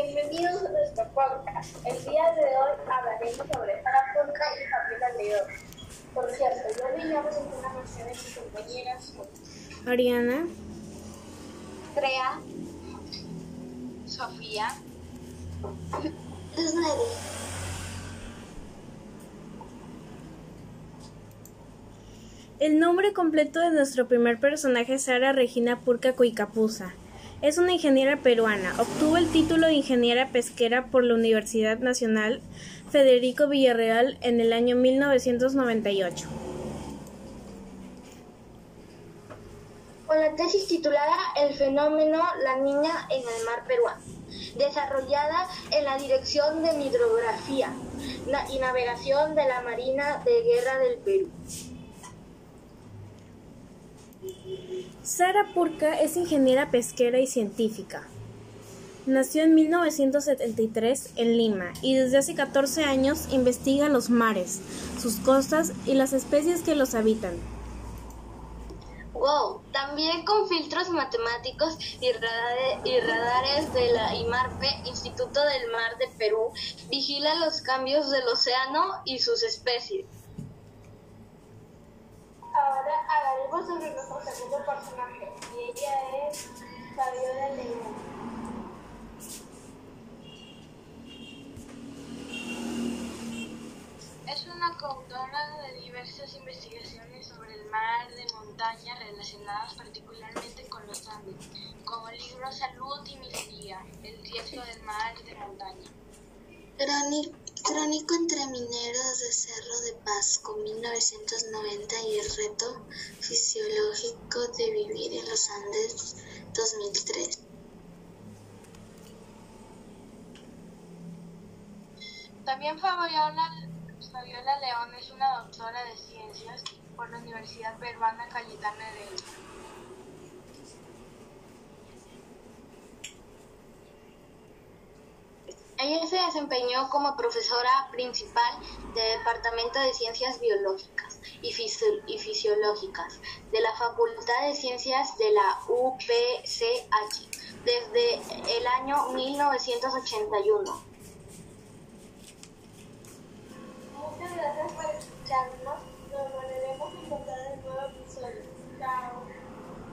Bienvenidos a nuestro podcast. El día de hoy hablaremos sobre Sara Pulca y Fabiola León. Por cierto, yo a presentar una canción de mis compañeras. Ariana, Crea. Sofía. el nombre completo de nuestro primer personaje es Sara Regina Purca Cuicapuza. Es una ingeniera peruana. Obtuvo el título de ingeniera pesquera por la Universidad Nacional Federico Villarreal en el año 1998. Con la tesis titulada El fenómeno La niña en el mar peruano, desarrollada en la Dirección de Hidrografía y Navegación de la Marina de Guerra del Perú. Sara Purca es ingeniera pesquera y científica. Nació en 1973 en Lima y desde hace 14 años investiga los mares, sus costas y las especies que los habitan. Wow, también con filtros matemáticos y radares, y radares de la IMARPE, Instituto del Mar de Perú, vigila los cambios del océano y sus especies. Ahora hablaremos sobre nuestro segundo personaje y ella es Fabiola León. Es una coautora de diversas investigaciones sobre el mar de montaña relacionadas particularmente con los Andes, como el libro Salud y Minería, el riesgo del mar de montaña. Crónico entre mineros de Cerro de Pasco, 1990 y el reto fisiológico de vivir en los Andes, 2003. También Fabiola, Fabiola León es una doctora de ciencias por la Universidad Peruana Cayetana de Ella se desempeñó como profesora principal del Departamento de Ciencias Biológicas y, y Fisiológicas de la Facultad de Ciencias de la UPCH desde el año 1981. Muchas gracias por escucharnos.